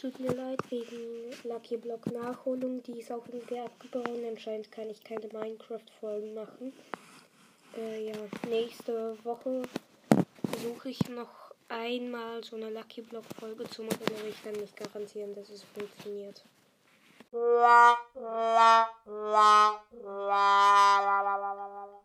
Tut mir leid wegen Lucky Block Nachholung, die ist auch irgendwie abgebrochen. Anscheinend kann ich keine Minecraft-Folgen machen. Äh, ja, nächste Woche versuche ich noch einmal so eine Lucky Block Folge zu machen, aber ich kann nicht garantieren, dass es funktioniert.